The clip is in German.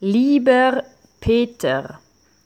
Lieber Peter.